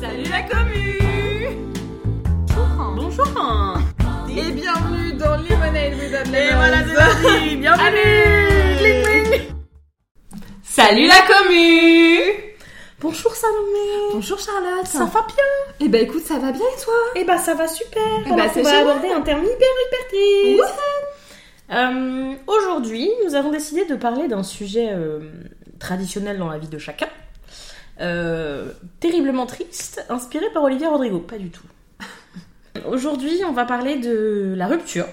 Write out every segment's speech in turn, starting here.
Salut la commu. Bonjour Et bienvenue dans Lemonade with Et voilà, c'est parti. Bienvenue. Salut la commu. Bonjour Salomé. Bonjour Charlotte. Ça va bien? Eh ben écoute, ça va bien et toi? Eh ben ça va super. Eh ben, On va aborder un terme hyper hyper triste. Euh, Aujourd'hui, nous avons décidé de parler d'un sujet euh, traditionnel dans la vie de chacun. Euh, terriblement triste, inspiré par Olivier Rodrigo. Pas du tout. Aujourd'hui, on va parler de la rupture.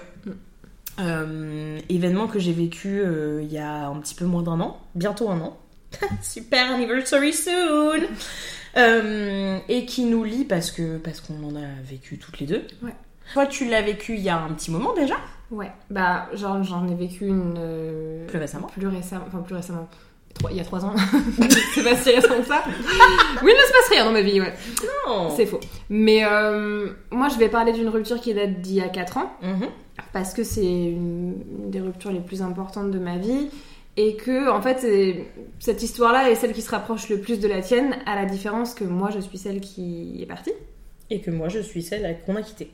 Euh, événement que j'ai vécu euh, il y a un petit peu moins d'un an, bientôt un an. Super anniversary soon Et qui nous lie parce que parce qu'on en a vécu toutes les deux. Ouais. Toi, tu l'as vécu il y a un petit moment déjà Ouais, bah genre j'en ai vécu une... Plus récemment Plus récemment, enfin plus récemment. Trois- il y a trois ans. c'est pas si récent que ça. Oui, il ne se passe rien dans ma vie, ouais. Non C'est faux. Mais euh, moi je vais parler d'une rupture qui date d'il y a 4 ans. Mhm. parce que c'est une, des ruptures les plus importantes de ma vie et que en fait cette histoire-là est celle qui se rapproche le plus de la tienne à la différence que moi je suis celle qui est partie. Et que moi, je suis celle qu'on a quittée.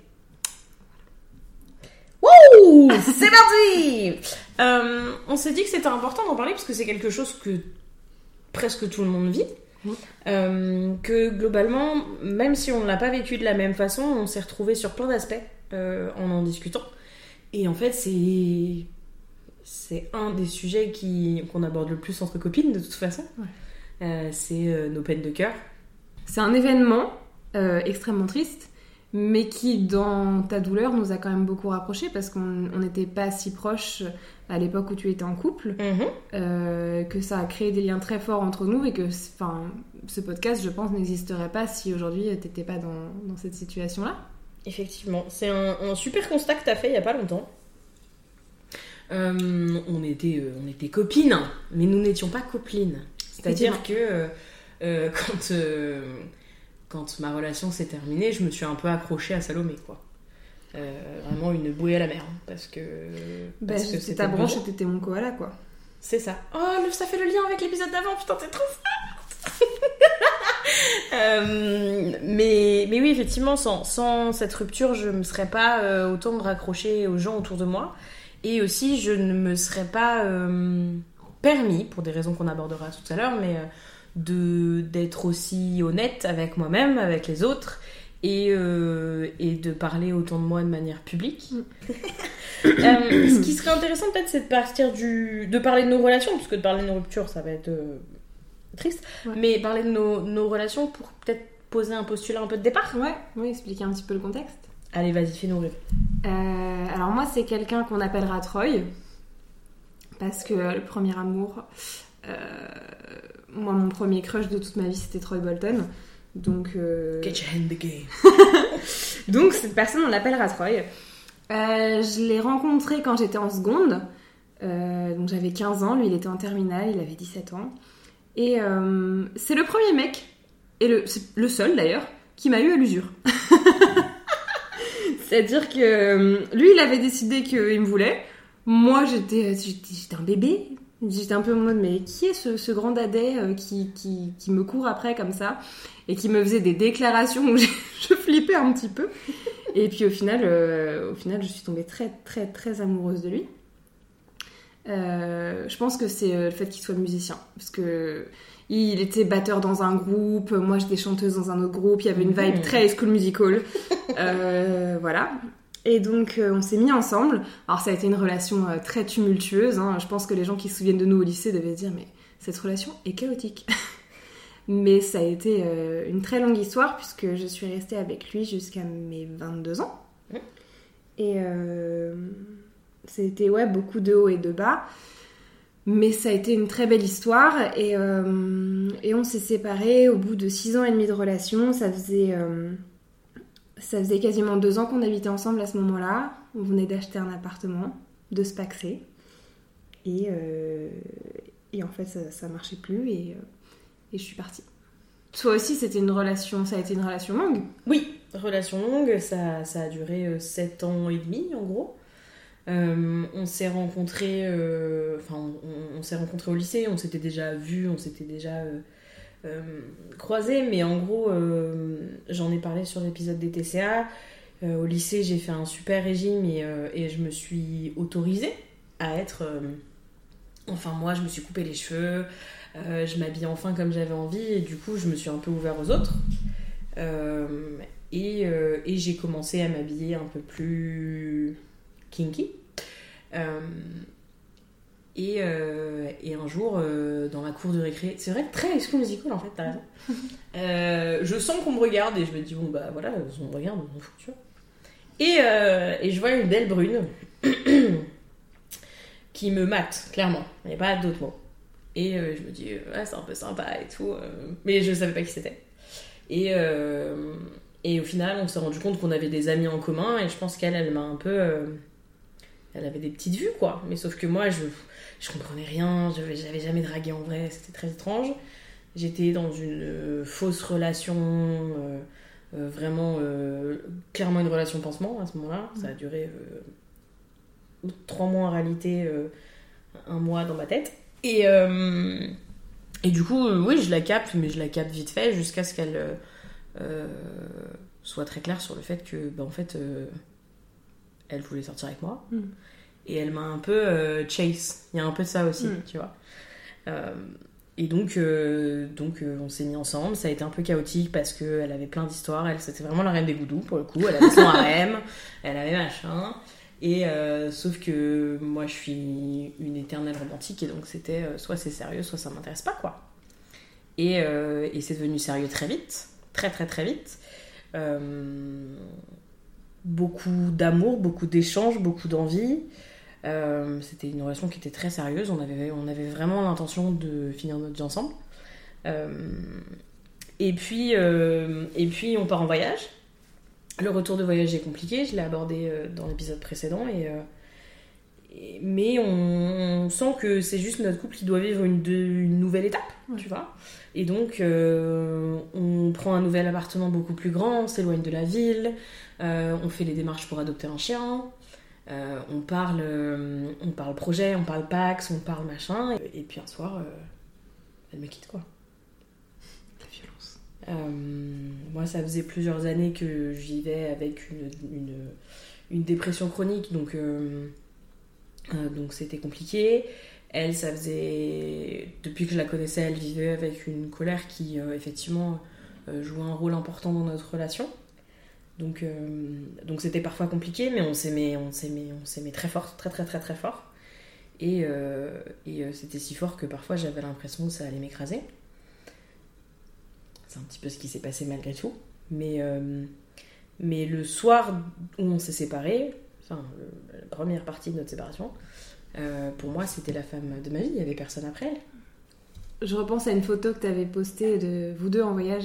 Wouh C'est parti Euh, On s'est dit que c'était important d'en parler parce que c'est quelque chose que presque tout le monde vit. Euh, que globalement, même si on ne l'a pas vécu de la même façon, on s'est retrouvé sur plein d'aspects euh, en en discutant. Et en fait, c'est c'est un des sujets qui qu'on aborde le plus entre copines de toute façon. Ouais. Euh, c'est nos peines de cœur. C'est un événement extrêmement triste, mais qui dans ta douleur nous a quand même beaucoup rapprochés parce qu'on on n'était pas si proches à l'époque où tu étais en couple, euh, que ça a créé des liens très forts entre nous et que enfin, ce podcast, je pense, n'existerait pas si aujourd'hui t'étais pas dans, dans cette situation-là. Effectivement, c'est un, un super constat que t'as fait il y a pas longtemps. Euh, on, était, euh, on était copines, mais nous n'étions pas copines. C'est-à-dire que euh, euh, quand, euh, quand ma relation s'est terminée, je me suis un peu accrochée à Salomé, quoi. Euh, vraiment une bouée à la mer, hein, parce que. Bah, parce que c'est ta branche et t'étais mon koala, quoi. C'est ça. Oh, le- ça fait le lien avec l'épisode d'avant, putain, t'es trop forte Euh, mais, mais oui, effectivement, sans, sans cette rupture, je me serais pas euh, autant raccrochée aux gens autour de moi. Et aussi, je ne me serais pas permis, pour des raisons qu'on abordera tout à l'heure, mais de d'être aussi honnête avec moi-même, avec les autres, et, euh, et de parler autant de moi de manière publique. Euh, ce qui serait intéressant peut-être, c'est de partir du, de parler de nos relations, parce que de parler de nos ruptures, ça va être euh, triste. Ouais. Mais parler de nos, nos relations pour peut-être poser un postulat un peu de départ. Ouais, oui, expliquer un petit peu le contexte. Allez, vas-y, fais-nous rêver. Alors moi, c'est quelqu'un qu'on appellera Troy, parce que le premier amour, moi, mon premier crush de toute ma vie, c'était Troy Bolton. Donc, euh, Get your hand in the game. donc cette personne, on l'appellera Troy. Euh, je l'ai rencontré quand j'étais en seconde. Euh, donc j'avais 15 ans, lui il était en terminale, il avait 17 ans. Et euh, c'est le premier mec, et le, c'est le seul d'ailleurs, qui m'a eu à l'usure. C'est-à-dire que euh, lui il avait décidé qu'il me voulait. Moi j'étais un bébé. J'étais un peu en mode mais qui est ce, ce grand dadais euh, qui, qui, qui me court après comme ça et qui me faisait des déclarations où je, je flippais un petit peu. Et puis au final, euh, au final, je suis tombée très très très amoureuse de lui. Euh, je pense que c'est le fait qu'il soit musicien, parce que il était batteur dans un groupe, moi j'étais chanteuse dans un autre groupe, il y avait une vibe Mhm. très High School Musical, Euh, voilà. Et donc euh, on s'est mis ensemble. Alors ça a été une relation euh, très tumultueuse. hein. Je pense que les gens qui se souviennent de nous au lycée devaient se dire mais cette relation est chaotique. Mais ça a été euh, une très longue histoire puisque je suis restée avec lui jusqu'à mes 22 ans. Mhm. Et c'était ouais, beaucoup de hauts et de bas. Mais ça a été une très belle histoire et, et on s'est séparés au bout de 6 ans et demi de relation. Ça faisait, ça faisait quasiment deux ans qu'on habitait ensemble à ce moment-là. On venait d'acheter un appartement, de se paxer. Et, euh, et en fait, ça, ça marchait plus et, euh, et je suis partie. Toi aussi, c'était une relation, ça a été une relation longue? Oui, relation longue, ça, ça a duré 7 ans et demi en gros. Euh, on s'est rencontrés, euh, enfin, on, on s'est rencontrés au lycée, on s'était déjà vus, on s'était déjà euh, euh, croisés, mais en gros, euh, j'en ai parlé sur l'épisode des TCA. au lycée, j'ai fait un super régime et, je me suis autorisée à être. enfin, moi, je me suis coupé les cheveux, je m'habillais enfin comme j'avais envie et du coup, je me suis un peu ouvert aux autres. et, j'ai commencé à m'habiller un peu plus kinky. Euh, et, un jour, euh, dans la cour de récré, c'est vrai, très High Musical en fait, t'as raison. Euh, je sens qu'on me regarde et je me dis, bon bah voilà, on me regarde, on fout, tu vois. Et, et, je vois une belle brune qui me mate, clairement. Il n'y a pas d'autre mot. Et je me dis, ouais, c'est un peu sympa et tout. mais je savais pas qui c'était. Et, et au final, on s'est rendu compte qu'on avait des amis en commun et je pense qu'elle, elle m'a un peu. Elle avait des petites vues, quoi. Mais sauf que moi, je je comprenais rien, j'avais jamais dragué en vrai, c'était très étrange. J'étais dans une euh, fausse relation, euh, euh, vraiment clairement une relation pansement à ce moment-là. Ça a duré trois mois en réalité, un mois dans ma tête. Et, et du coup, oui, je la capte, mais je la capte vite fait jusqu'à ce qu'elle soit très claire sur le fait que, bah, en fait, elle voulait sortir avec moi. Mm et elle m'a un peu euh, chase. Il y a un peu de ça aussi, mm. tu vois. Euh, et donc, euh, donc on s'est mis ensemble. Ça a été un peu chaotique parce qu'elle avait plein d'histoires. Elle, c'était vraiment la reine des goudous pour le coup. Elle avait son harem, elle avait machin. Et sauf que moi, je suis une éternelle romantique et donc c'était soit c'est sérieux, soit ça m'intéresse pas, quoi. Et, et c'est devenu sérieux très vite, très très très vite. Beaucoup d'amour, beaucoup d'échanges, beaucoup d'envie. Euh, c'était une relation qui était très sérieuse. On avait, on avait vraiment l'intention de finir notre vie ensemble. Euh, et, puis, euh, et puis, on part en voyage. Le retour de voyage est compliqué. Je l'ai abordé dans l'épisode précédent. Et, mais on, sent que c'est juste notre couple qui doit vivre une, une nouvelle étape, tu vois. Et donc, on prend un nouvel appartement beaucoup plus grand, on s'éloigne de la ville, on fait les démarches pour adopter un chien. Euh, on, parle, euh, on parle projet, on parle Pax, on parle machin. Et, puis un soir, euh, elle me quitte quoi. La violence. moi, ça faisait plusieurs années que je vivais avec une, une, dépression chronique, donc donc c'était compliqué. Elle, ça faisait. Depuis que je la connaissais, elle vivait avec une colère qui, effectivement, jouait un rôle important dans notre relation. Donc, euh, donc c'était parfois compliqué, mais on s'aimait, on s'aimait, on s'aimait très fort, très très très très fort. Et, euh, euh, c'était si fort que parfois j'avais l'impression que ça allait m'écraser. C'est un petit peu ce qui s'est passé malgré tout. Mais, mais le soir où on s'est séparés, enfin la première partie de notre séparation, pour moi c'était la femme de ma vie, il n'y avait personne après elle. Je repense à une photo que tu avais postée de vous deux en voyage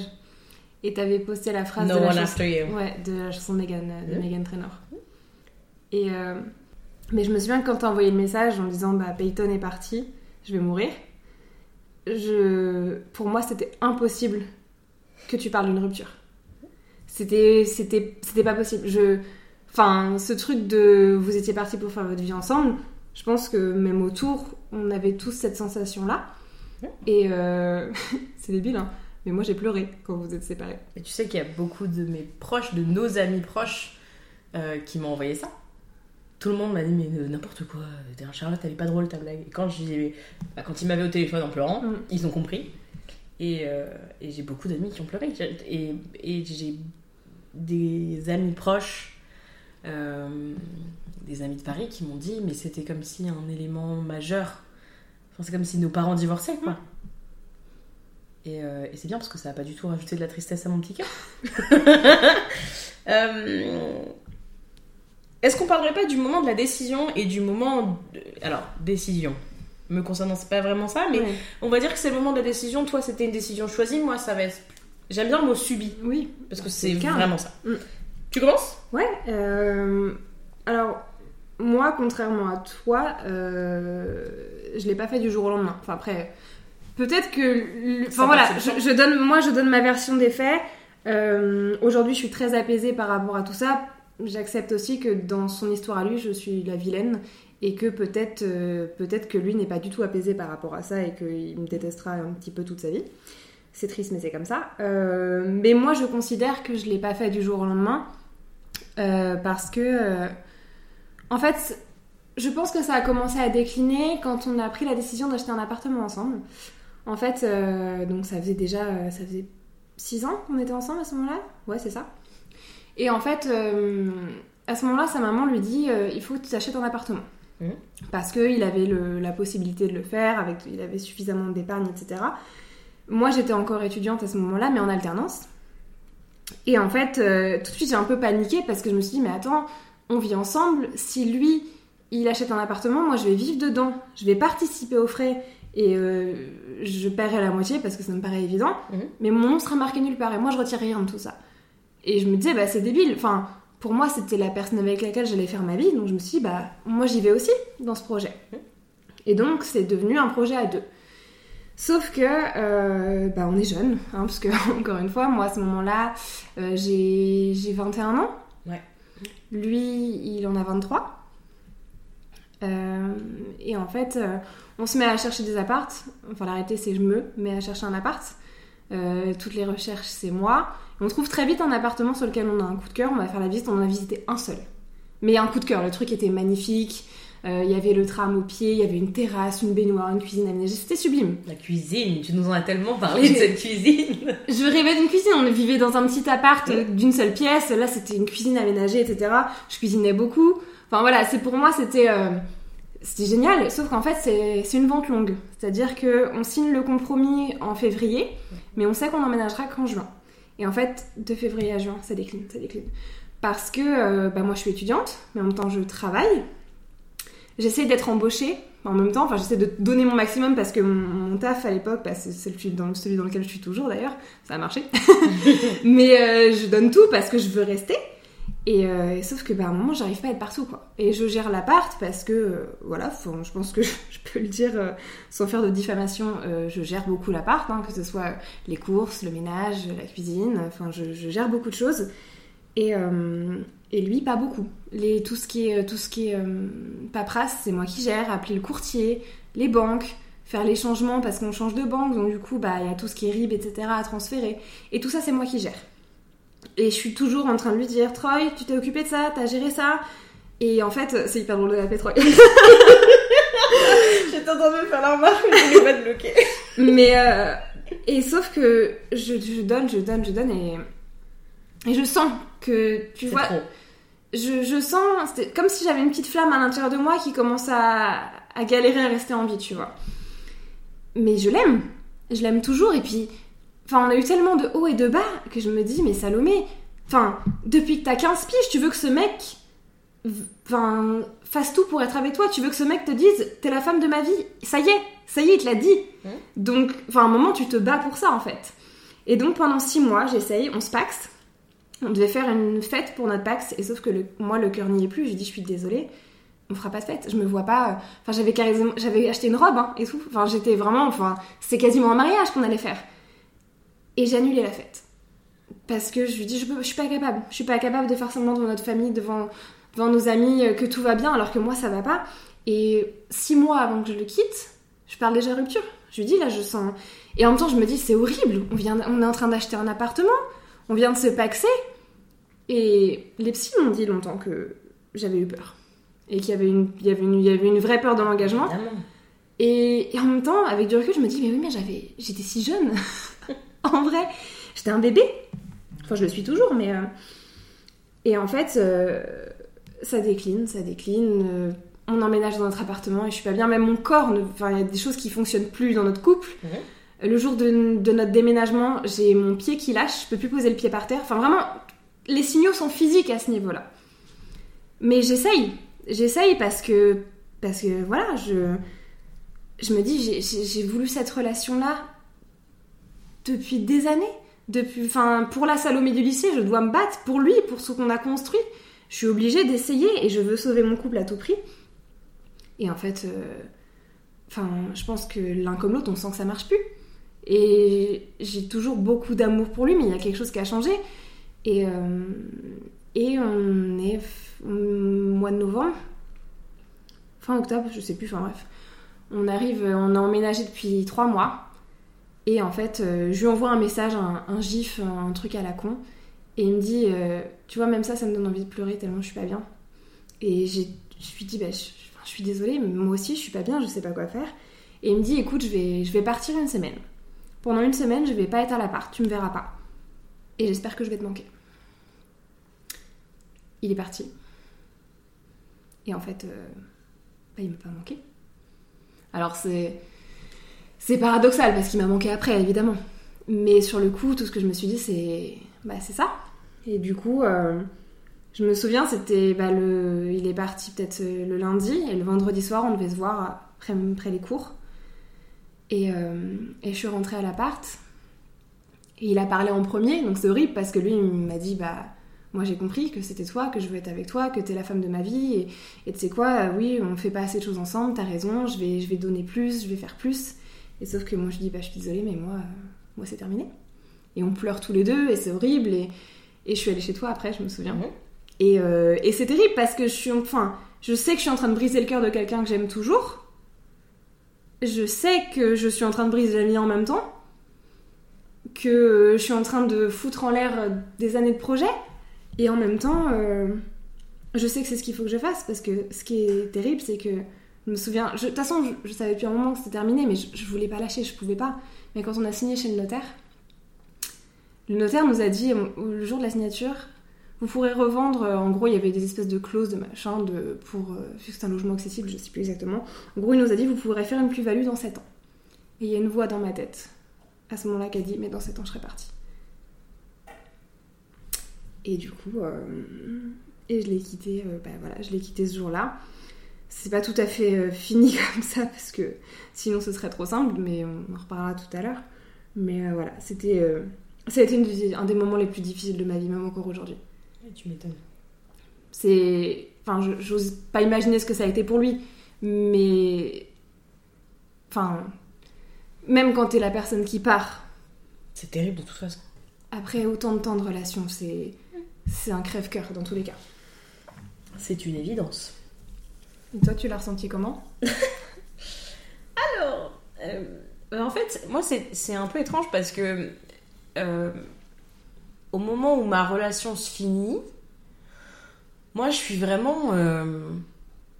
et t'avais posté la phrase de, la chanson, Ouais, de la chanson de Megan, de Megan Trainor. Et euh, mais je me souviens que quand t'as envoyé le message en disant bah Peyton est parti, je vais mourir. Je, pour moi, c'était impossible que tu parles d'une rupture. C'était, c'était, c'était pas possible. Je, enfin, ce truc de vous étiez partis pour faire votre vie ensemble. Je pense que même autour, on avait tous cette sensation-là. Et euh, c'est débile, hein. Mais moi, j'ai pleuré quand vous êtes séparés. Et tu sais qu'il y a beaucoup de mes proches, de nos amis proches, euh, qui m'ont envoyé ça. Tout le monde m'a dit, mais euh, n'importe quoi, t'es un Charlotte, est pas drôle ta blague. Et quand, bah, quand ils m'avaient au téléphone en pleurant, mm. ils ont compris. Et, euh, et j'ai beaucoup d'amis qui ont pleuré. Et, et j'ai des amis proches, des amis de Paris, qui m'ont dit, mais c'était comme si un élément majeur. Enfin, c'est comme si nos parents divorçaient, quoi. Euh, et, c'est bien parce que ça n'a pas du tout rajouté de la tristesse à mon petit cœur. Euh, est-ce qu'on parlerait pas du moment de la décision et du moment. Alors, décision. Me concernant, c'est pas vraiment ça, mais on va dire que c'est le moment de la décision. Toi, c'était une décision choisie. Moi, ça va être. J'aime bien le mot subi. Oui. Parce que c'est vraiment ça. Mm. Tu commences? Ouais. Euh, alors, moi, contrairement à toi, je l'ai pas fait du jour au lendemain. Enfin, après Peut-être que. Enfin voilà, je, donne, moi je donne ma version des faits. Euh, aujourd'hui, je suis très apaisée par rapport à tout ça. J'accepte aussi que dans son histoire à lui, je suis la vilaine et que peut-être euh, peut-être que lui n'est pas du tout apaisé par rapport à ça et qu'il me détestera un petit peu toute sa vie. C'est triste, mais c'est comme ça. Euh, mais moi, je considère que je l'ai pas fait du jour au lendemain. parce que, en fait, je pense que ça a commencé à décliner quand on a pris la décision d'acheter un appartement ensemble. En fait, euh, donc ça faisait déjà, euh, ça faisait 6 ans qu'on était ensemble à ce moment-là? Ouais, c'est ça. Et en fait, euh, à ce moment-là, sa maman lui dit il faut que tu t'achètes un appartement. Mhm. Parce qu'il avait le- la possibilité de le faire, avec, il avait suffisamment d'épargne, etc. Moi, j'étais encore étudiante à ce moment-là, mais en alternance. Et en fait, tout de suite, j'ai un peu paniqué parce que je me suis dit mais attends, on vit ensemble. Si lui, il achète un appartement, moi, je vais vivre dedans. Je vais participer aux frais et euh, je paierai la moitié parce que ça me paraît évident. Mhm. Mais mon nom sera marqué nulle part et moi, je retire rien de tout ça. Et je me disais, bah, c'est débile. Enfin, pour moi, c'était la personne avec laquelle j'allais faire ma vie. Donc, je me suis dit, bah, moi, j'y vais aussi dans ce projet. Et donc, c'est devenu un projet à deux. Sauf que, euh, bah, on est jeune, hein, parce que, encore une fois, moi, à ce moment-là, euh, j'ai j'ai 21 ans. Ouais. Lui, il en a 23. Euh, et en fait, euh, on se met à chercher des appartes. Enfin, l'arrêté, c'est je me mets à chercher un appart. Euh, toutes les recherches, c'est moi. Et on trouve très vite un appartement sur lequel on a un coup de cœur. On va faire la visite. On en a visité un seul. Mais un coup de cœur. Le truc était magnifique. Euh, Il y avait le tram au pied. Il y avait une terrasse, une baignoire, une cuisine aménagée. C'était sublime. La cuisine, tu nous en as tellement parlé de cette cuisine. Je rêvais d'une cuisine. On vivait dans un petit appart d'une seule pièce. Là, c'était une cuisine aménagée, etc. Je cuisinais beaucoup. Enfin voilà, c'est pour moi, c'était euh, c'était génial. Sauf qu'en fait, c'est une vente longue. C'est-à-dire que on signe le compromis en février, mais on sait qu'on emménagera qu'en juin. Et en fait, de février à juin, ça décline, ça décline. Parce que euh, bah, moi, je suis étudiante, mais en même temps, je travaille. J'essaie d'être embauchée en même temps. Enfin, j'essaie de donner mon maximum parce que mon, taf à l'époque, bah, c'est celui dans, celui dans lequel je suis toujours d'ailleurs, ça a marché. mais euh, je donne tout parce que je veux rester. Et euh, sauf que bah, à un moment, j'arrive pas à être partout quoi. Et je gère l'appart parce que euh, voilà, je pense que je peux le dire euh, sans faire de diffamation. je gère beaucoup l'appart, hein, que ce soit les courses, le ménage, la cuisine. Enfin, je, gère beaucoup de choses. Et, et lui, pas beaucoup. Les, tout ce qui est, tout ce qui est paperasse, c'est moi qui gère. Appeler le courtier, les banques, faire les changements parce qu'on change de banque. Donc du coup, bah il y a tout ce qui est RIB, etc. à transférer. Et tout ça, c'est moi qui gère. Et je suis toujours en train de lui dire Troy, tu t'es occupé de ça, t'as géré ça. Et en fait, c'est hyper drôle de l'appeler Troy. J'étais en train de me faire la remarque, mais je voulais pas te bloquer. Mais euh, et sauf que je, je donne, je donne, je donne et et je sens que tu vois, trop. je, je sens comme si j'avais une petite flamme à l'intérieur de moi qui commence à, à galérer à rester en vie, tu vois. Mais je l'aime, je l'aime toujours et puis enfin on a eu tellement de hauts et de bas que je me dis mais Salomé, enfin depuis que t'as 15 piges, tu veux que ce mec enfin fasse tout pour être avec toi, tu veux que ce mec te dise t'es la femme de ma vie, ça y est, ça y est, il te l'a dit. Mhm. Donc enfin à un moment tu te bats pour ça en fait. Et donc pendant 6 mois, j'essaye, on se paxe. On devait faire une fête pour notre Pax, et sauf que le- moi, le cœur n'y est plus. J'ai dit, je suis désolée, on fera pas de fête. Je me vois pas. euh, Enfin, j'avais j'avais acheté une robe hein, et tout. Enfin, j'étais vraiment. Enfin, c'est quasiment un mariage qu'on allait faire. Et j'ai annulé la fête parce que je lui dis, je, peux, je suis pas capable. Je suis pas capable de faire semblant devant notre famille, devant, devant nos amis, euh, que tout va bien, alors que moi, ça va pas. Et six mois avant que je le quitte, je parle déjà rupture. Je lui dis, là, je sens. Et en même temps, je me dis, c'est horrible. On, vient, on est en train d'acheter un appartement. On vient de se paxer. Et les psys m'ont dit longtemps que j'avais eu peur. Et qu'il y avait une, il y avait une, il y avait une vraie peur dans l'engagement. Et, et en même temps, avec du recul, je me dis, mais oui, mais j'avais, j'étais si jeune. en vrai, j'étais un bébé. Enfin, je le suis toujours, mais. euh, Et en fait, euh, ça décline, ça décline. euh, On emménage dans notre appartement et je suis pas bien. Même mon corps, ne- enfin, il y a des choses qui fonctionnent plus dans notre couple. Mhm. Le jour de, de notre déménagement, j'ai mon pied qui lâche, je peux plus poser le pied par terre. Enfin, vraiment, les signaux sont physiques à ce niveau-là. Mais j'essaye, j'essaye parce que, parce que voilà, je, je me dis, j'ai voulu cette relation-là depuis des années. Depuis, enfin, pour la Salomé du lycée, je dois me battre pour lui, pour ce qu'on a construit. Je suis obligée d'essayer et je veux sauver mon couple à tout prix. Et en fait, euh, je pense que l'un comme l'autre, on sent que ça marche plus. Et j'ai toujours beaucoup d'amour pour lui, mais il y a quelque chose qui a changé. Et, euh, et on est mois de novembre, fin octobre, je sais plus, enfin bref. On arrive, on a emménagé depuis trois mois. Et en fait, euh, je lui envoie un message, un, gif, un, truc à la con. Et il me dit, euh, tu vois, même ça, ça me donne envie de pleurer tellement je suis pas bien. Et je lui dis, bah, je suis désolée, mais moi aussi, je suis pas bien, je sais pas quoi faire. Et il me dit, écoute, je vais, je vais partir une semaine. Pendant une semaine, je vais pas être à l'appart, tu me verras pas. Et j'espère que je vais te manquer. Il est parti. Et en fait, euh, bah, il m'a pas manqué. Alors c'est c'est paradoxal parce qu'il m'a manqué après évidemment. Mais sur le coup, tout ce que je me suis dit c'est bah c'est ça. Et du coup, euh, je me souviens, c'était bah, le il est parti peut-être le lundi et le vendredi soir, on devait se voir après, après les cours. Et, euh, et je suis rentrée à l'appart. Et il a parlé en premier, donc c'est horrible parce que lui il m'a dit bah moi j'ai compris que c'était toi, que je veux être avec toi, que t'es la femme de ma vie, et, tu sais quoi, oui, on fait pas assez de choses ensemble, t'as raison, je vais, je vais donner plus, je vais faire plus. Et sauf que moi je dis, bah je suis désolée, mais moi, euh, moi c'est terminé. Et on pleure tous les deux, et c'est horrible, et, et je suis allée chez toi après, je me souviens. Et, euh, et c'est terrible parce que je suis, enfin, je sais que je suis en train de briser le cœur de quelqu'un que j'aime toujours. Je sais que je suis en train de briser la mienne en même temps. Que je suis en train de foutre en l'air des années de projet. Et en même temps, euh, je sais que c'est ce qu'il faut que je fasse parce que ce qui est terrible, c'est que je me souviens. De toute façon, je, je savais depuis un moment que c'était terminé, mais je, je voulais pas lâcher, je pouvais pas. Mais quand on a signé chez le notaire, le notaire nous a dit le jour de la signature, vous pourrez revendre. euh, En gros, il y avait des espèces de clauses de machin de, pour. euh, c'est un logement accessible, je sais plus exactement. En gros, il nous a dit vous pourrez faire une plus-value dans 7 ans. Et il y a une voix dans ma tête à ce moment-là qui a dit mais dans 7 ans, je serai partie. Et du coup, euh, et je l'ai quitté, euh, bah voilà, je l'ai quitté ce jour-là. C'est pas tout à fait euh, fini comme ça parce que sinon ce serait trop simple, mais on en reparlera tout à l'heure. Mais euh, voilà, c'était, euh, ça a été une un des moments les plus difficiles de ma vie, même encore aujourd'hui. Tu m'étonnes. C'est, enfin, j'ose pas imaginer ce que ça a été pour lui, mais, enfin, même quand t'es la personne qui part, C'est terrible de toute façon. après autant de temps de relation, c'est, c'est un crève-cœur dans tous les cas. C'est une évidence. Et toi, tu l'as ressenti comment Alors, euh, en fait, moi, c'est un peu étrange parce que euh, au moment où ma relation se finit, moi, je suis vraiment euh,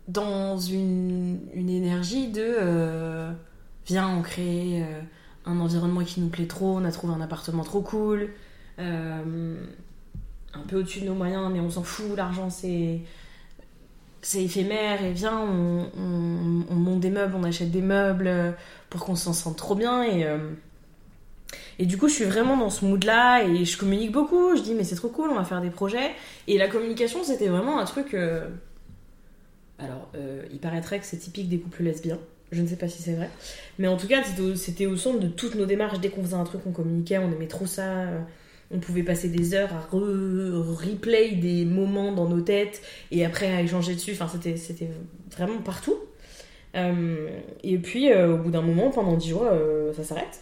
dans une, une énergie de viens, on crée un environnement qui nous plaît trop, on a trouvé un appartement trop cool, un peu au-dessus de nos moyens, mais on s'en fout, l'argent, c'est c'est éphémère et viens, on, on- on monte des meubles, on achète des meubles euh, pour qu'on s'en sente trop bien. Et, euh, et du coup, je suis vraiment dans ce mood-là et je communique beaucoup. Je dis, mais c'est trop cool, on va faire des projets. Et la communication, c'était vraiment un truc. euh, Alors, il paraîtrait que c'est typique des couples lesbiens. Je ne sais pas si c'est vrai. Mais en tout cas, c'était au centre de toutes nos démarches. Dès qu'on faisait un truc, on communiquait, on aimait trop ça. On pouvait passer des heures à re- replay des moments dans nos têtes et après à échanger dessus. Enfin, c'était, vraiment partout. Euh, et puis, euh, au bout d'un moment, pendant 10 jours, euh, ça s'arrête.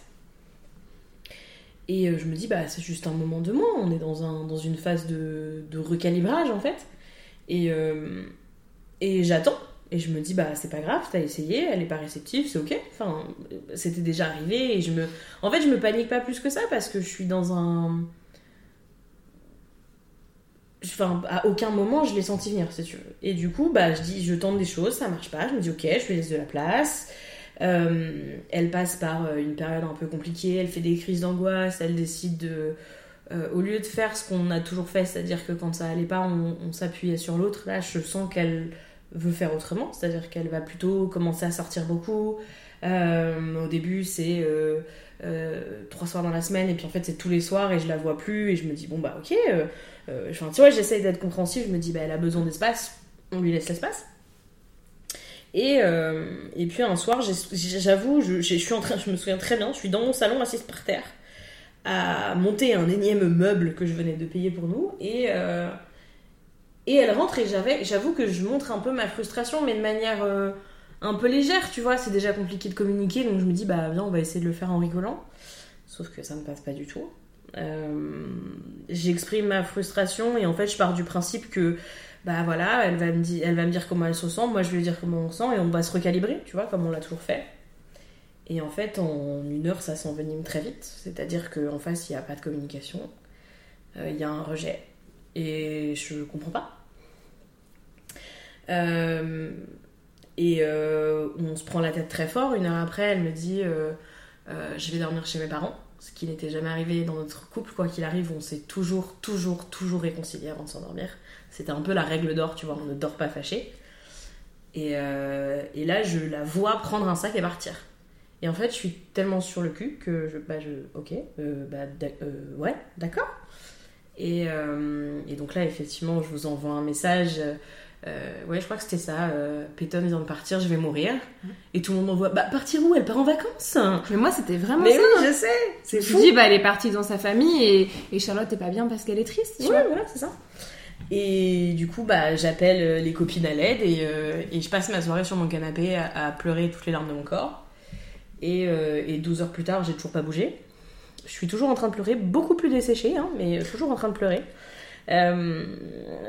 Et je me dis, bah, c'est juste un moment de moins. On est dans, un, dans une phase de, de recalibrage, en fait. Et, et j'attends. Et je me dis, bah, c'est pas grave, t'as essayé, elle est pas réceptive, c'est ok. Enfin, c'était déjà arrivé. Et je me. En fait, je me panique pas plus que ça parce que je suis dans un. Enfin, à aucun moment je l'ai senti venir, si tu veux. Et du coup, bah, je dis, je tente des choses, ça marche pas. Je me dis, ok, je lui laisse de la place. Euh, elle passe par euh, une période un peu compliquée, elle fait des crises d'angoisse, elle décide de. euh, au lieu de faire ce qu'on a toujours fait, c'est-à-dire que quand ça allait pas, on, on s'appuyait sur l'autre, là, je sens qu'elle veut faire autrement, c'est-à-dire qu'elle va plutôt commencer à sortir beaucoup. Euh, au début, c'est euh, euh, trois soirs dans la semaine, et puis en fait, c'est tous les soirs, et je la vois plus, et je me dis, bon, bah, ok. enfin, tu vois, j'essaye d'être compréhensive, je me dis, bah, elle a besoin d'espace, on lui laisse l'espace. Et, et puis un soir, j'avoue, je, je suis en train, je me souviens très bien, je suis dans mon salon assise par terre à monter un énième meuble que je venais de payer pour nous et et elle rentre et j'avoue que je montre un peu ma frustration, mais de manière euh, un peu légère, tu vois. C'est déjà compliqué de communiquer, donc je me dis bah viens, on va essayer de le faire en rigolant. Sauf que ça ne passe pas du tout. Euh, J'exprime ma frustration et en fait je pars du principe que bah voilà, elle va me dire, elle va me dire comment elle se sent, moi je vais lui dire comment on se sent et on va se recalibrer, tu vois, comme on l'a toujours fait. Et en fait, en une heure, ça s'envenime très vite. C'est-à-dire qu'en face, il n'y a pas de communication. Euh, Il y a un rejet. Et je comprends pas. Euh, et euh, on se prend la tête très fort. Une heure après, elle me dit euh, Je vais dormir chez mes parents. Ce qui n'était jamais arrivé dans notre couple. Quoi qu'il arrive, on s'est toujours, toujours, toujours réconcilié avant de s'endormir. C'était un peu la règle d'or, tu vois. On ne dort pas fâché. Et, là, je la vois prendre un sac et partir. Et en fait, je suis tellement sur le cul que je. Bah, ok, bah, ouais, d'accord. Et donc là, effectivement, je vous envoie un message. Euh, ouais, je crois que c'était ça. Euh, Peyton vient de partir, je vais mourir. Et tout le monde m'envoie Bah, partir où? Elle part en vacances Mais moi, c'était vraiment Mais ça. oui, hein. je sais C'est Je fou me dis, bah, elle est partie dans sa famille et, et Charlotte est pas bien parce qu'elle est triste. Tu Ouais, vois. voilà, c'est ça. Et du coup, bah, j'appelle euh, les copines à l'aide et, euh, et je passe ma soirée sur mon canapé à, à pleurer toutes les larmes de mon corps. Et, euh, et 12 heures plus tard, j'ai toujours pas bougé. Je suis toujours en train de pleurer, beaucoup plus desséchée, hein, mais toujours en train de pleurer. Euh,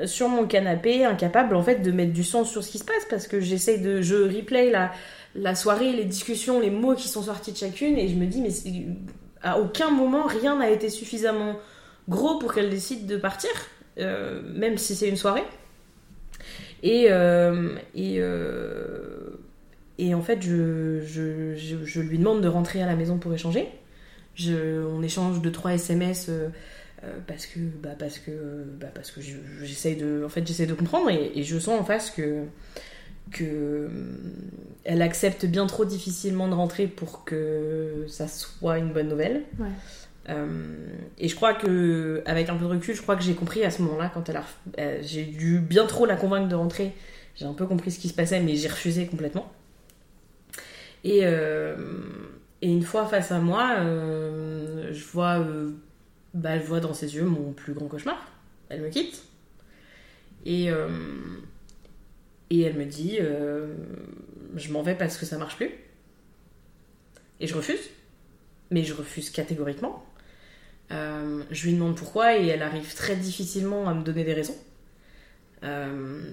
sur mon canapé, incapable en fait de mettre du sens sur ce qui se passe parce que j'essaye de. Je replay la, la soirée, les discussions, les mots qui sont sortis de chacune et je me dis, mais à aucun moment rien n'a été suffisamment gros pour qu'elle décide de partir, euh, même si c'est une soirée. Et, euh, et, et en fait, je, je, je, je lui demande de rentrer à la maison pour échanger. On échange deux trois SMS parce que bah parce que bah parce que j'essaye de en fait j'essaie de comprendre et, et je sens en face que que euh, elle accepte bien trop difficilement de rentrer pour que ça soit une bonne nouvelle. Ouais. Euh, et je crois que, avec un peu de recul, je crois que j'ai compris à ce moment-là, quand elle a, euh, j'ai dû bien trop la convaincre de rentrer. J'ai un peu compris ce qui se passait, mais j'ai refusé complètement. Et, euh, et une fois face à moi, euh, je vois, euh, bah, je vois dans ses yeux mon plus grand cauchemar. Elle me quitte. Et, euh, elle me dit, euh, je m'en vais parce que ça marche plus. Et je refuse. Mais je refuse catégoriquement. Euh, je lui demande pourquoi et elle arrive très difficilement à me donner des raisons.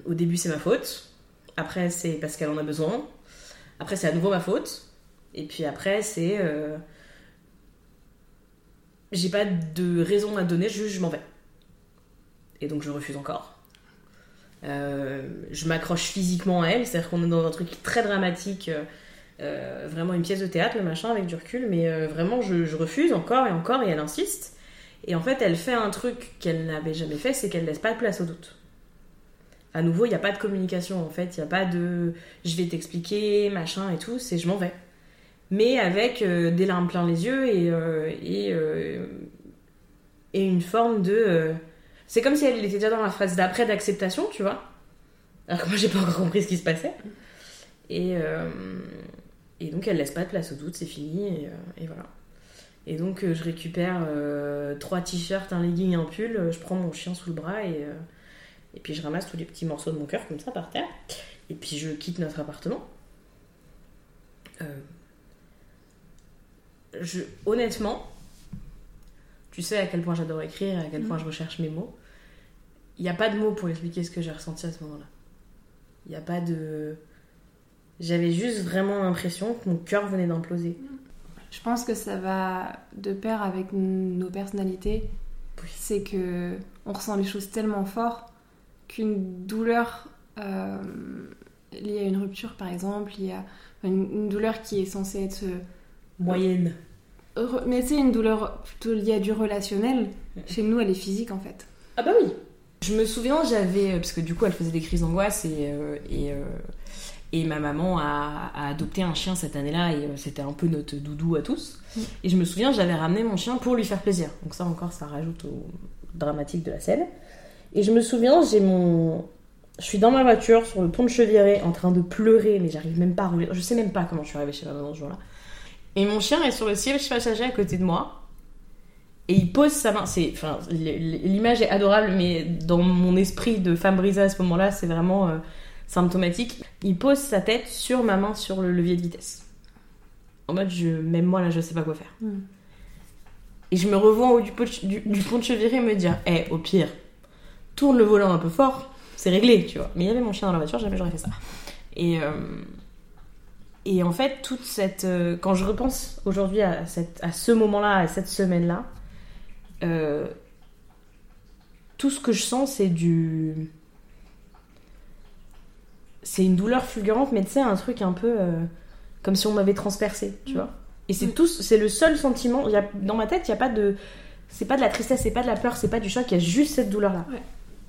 Au début, c'est ma faute. Après, c'est parce qu'elle en a besoin. Après, c'est à nouveau ma faute. Et puis après, c'est. J'ai pas de raison à donner, je m'en vais. Et donc, je refuse encore. Euh, je m'accroche physiquement à elle, c'est-à-dire qu'on est dans un truc très dramatique. euh, euh, vraiment une pièce de théâtre, le machin, avec du recul, mais vraiment, je, je refuse encore et encore, et elle insiste. Et en fait, elle fait un truc qu'elle n'avait jamais fait, c'est qu'elle laisse pas de place au doute. À nouveau, il n'y a pas de communication, en fait, il n'y a pas de je vais t'expliquer, machin et tout, c'est je m'en vais. Mais avec euh, des larmes plein les yeux et, euh, et, euh, et une forme de. c'est comme si elle était déjà dans la phase d'après d'acceptation, tu vois. Alors que moi, j'ai pas encore compris ce qui se passait. Et, et donc, elle laisse pas de place au doute, c'est fini, et, voilà. Et donc, je récupère trois t-shirts, un legging, un pull, je prends mon chien sous le bras et, et puis je ramasse tous les petits morceaux de mon cœur comme ça par terre. Et puis je quitte notre appartement. Je, honnêtement, tu sais à quel point j'adore écrire et à quel point je recherche mes mots. Il n'y a pas de mots pour expliquer ce que j'ai ressenti à ce moment-là. Il n'y a pas de. J'avais juste vraiment l'impression que mon cœur venait d'imploser. Je pense que ça va de pair avec nos personnalités. Oui. C'est que on ressent les choses tellement fort qu'une douleur euh, liée à une rupture, par exemple, il y a une, une douleur qui est censée être euh, Moyenne. Mais c'est une douleur plutôt liée à du relationnel. Chez nous, elle est physique en fait. Ah bah oui. Je me souviens, j'avais parce que du coup, elle faisait des crises d'angoisse et euh, et, euh, et ma maman a, a adopté un chien cette année-là et euh, c'était un peu notre doudou à tous. Et je me souviens, j'avais ramené mon chien pour lui faire plaisir. Donc ça encore, ça rajoute au dramatique de la scène. Et je me souviens, j'ai mon je suis dans ma voiture sur le pont de Cheviré en train de pleurer, mais j'arrive même pas à rouler. Je sais même pas comment je suis arrivée chez ma maman ce jour-là. Et mon chien est sur le siège passager à côté de moi. Et il pose sa main. C'est, enfin, l'image est adorable, mais dans mon esprit de femme brisée à ce moment-là, c'est vraiment euh, symptomatique. Il pose sa tête sur ma main sur le levier de vitesse. En mode, je, même moi là, je sais pas quoi faire. Mm. Et je me revois en haut du, pont de- du, du pont de Cheviré me dire, eh, au pire, tourne le volant un peu fort, c'est réglé, tu vois. Mais il y avait mon chien dans la voiture, jamais j'aurais fait ça. Et, euh, et en fait, toute cette. euh, quand je repense aujourd'hui à, cette, à ce moment-là, à cette semaine-là, euh, tout ce que je sens, c'est du. C'est une douleur fulgurante, mais tu sais, un truc un peu. euh, comme si on m'avait transpercé, tu vois. Et c'est Mm. tout, c'est le seul sentiment. il Y a, dans ma tête, il n'y a pas de. C'est pas de la tristesse, c'est pas de la peur, c'est pas du choc, il y a juste cette douleur-là. Ouais.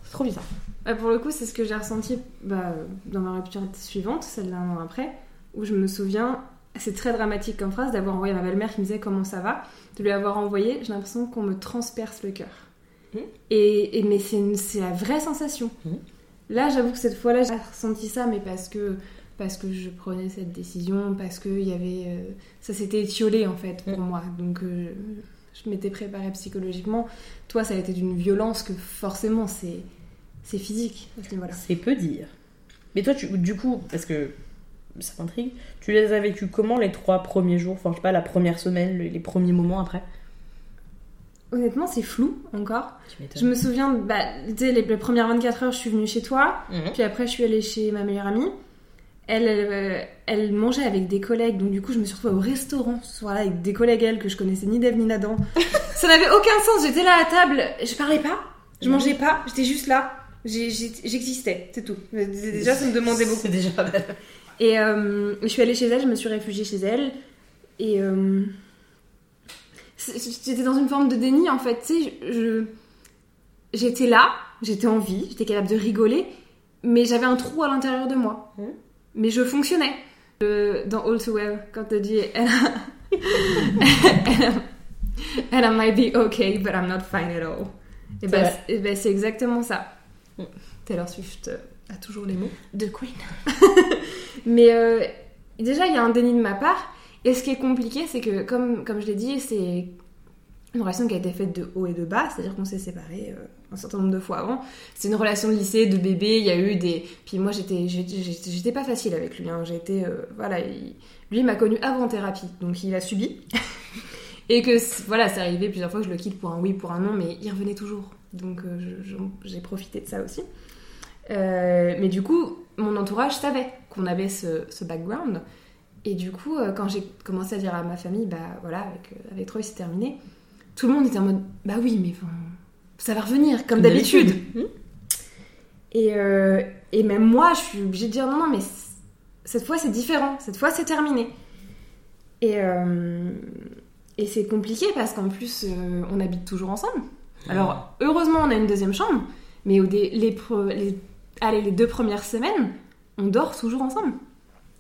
C'est trop bizarre. Bah, pour le coup, c'est ce que j'ai ressenti bah, dans ma rupture suivante, celle d'un an après, où je me souviens, c'est très dramatique comme phrase, d'avoir envoyé ma belle-mère qui me disait comment ça va, de lui avoir envoyé, j'ai l'impression qu'on me transperce le cœur. Mhm. Et, et- mais c'est la vraie sensation. Mhm. Là, j'avoue que cette fois-là, j'ai ressenti ça, mais parce que parce que je prenais cette décision, parce que il y avait euh, ça s'était étiolé en fait pour Mhm. moi, donc euh, je m'étais préparée psychologiquement. Toi, ça a été d'une violence que forcément c'est c'est physique. C'est peu dire. Mais toi, tu, du coup, parce que ça m'intrigue, tu les as vécus comment les trois premiers jours? Enfin, je sais pas, la première semaine, les, premiers moments après? Honnêtement, c'est flou encore. M'étonnes. Je me souviens, bah, tu sais, les, les premières 24 heures, je suis venue chez toi, Mhm. puis après, je suis allée chez ma meilleure amie. Elle, euh, elle mangeait avec des collègues, donc du coup, je me suis retrouvée au restaurant ce soir-là avec des collègues, elle, que je connaissais ni d'Ève ni d'Adam. ça n'avait aucun sens, j'étais là à table, je parlais pas, je mangeais pas, j'étais juste là, j'existais, c'est tout. Déjà, ça me demandait beaucoup. C'est déjà pas mal. Et euh, je suis allée chez elle, je me suis réfugiée chez elle. Et euh, j'étais dans une forme de déni en fait. Tu sais, je- j'étais là, j'étais en vie, j'étais capable de rigoler, mais j'avais un trou à l'intérieur de moi. Mhm. Mais je fonctionnais. Euh, dans All Too Well, quand elle dit And I might be okay, but I'm not fine at all. Et ben, vrai. c'est- exactement ça. Taylor Swift a toujours les mots. The Queen. Mais euh, déjà, il y a un déni de ma part. Et ce qui est compliqué, c'est que, comme, comme je l'ai dit, c'est une relation qui a été faite de haut et de bas. C'est-à-dire qu'on s'est séparés euh, un certain nombre de fois avant. C'est une relation de lycée, de bébé. Il y a eu des. Puis moi, j'étais, j'étais, j'étais- j'étais pas facile avec lui. Hein. Été, euh, voilà, il- lui il m'a connu avant thérapie, donc il a subi. et que voilà, c'est arrivé plusieurs fois que je le quitte pour un oui, pour un non, mais il revenait toujours. Donc euh, j'ai profité de ça aussi. Mais du coup, mon entourage savait qu'on avait ce, ce background. Et du coup, euh, quand j'ai commencé à dire à ma famille, bah voilà, avec, euh, avec Troy, c'est terminé, tout le monde était en mode, bah oui, mais ça va revenir, comme d'habitude. Mhm. Et, euh, et même moi, je suis obligée de dire, non, non, mais cette fois, c'est différent, cette fois, c'est terminé. Et, euh, et c'est compliqué parce qu'en plus, euh, on habite toujours ensemble. Alors, heureusement, on a une deuxième chambre, mais au les, allez, les deux premières semaines, on dort toujours ensemble.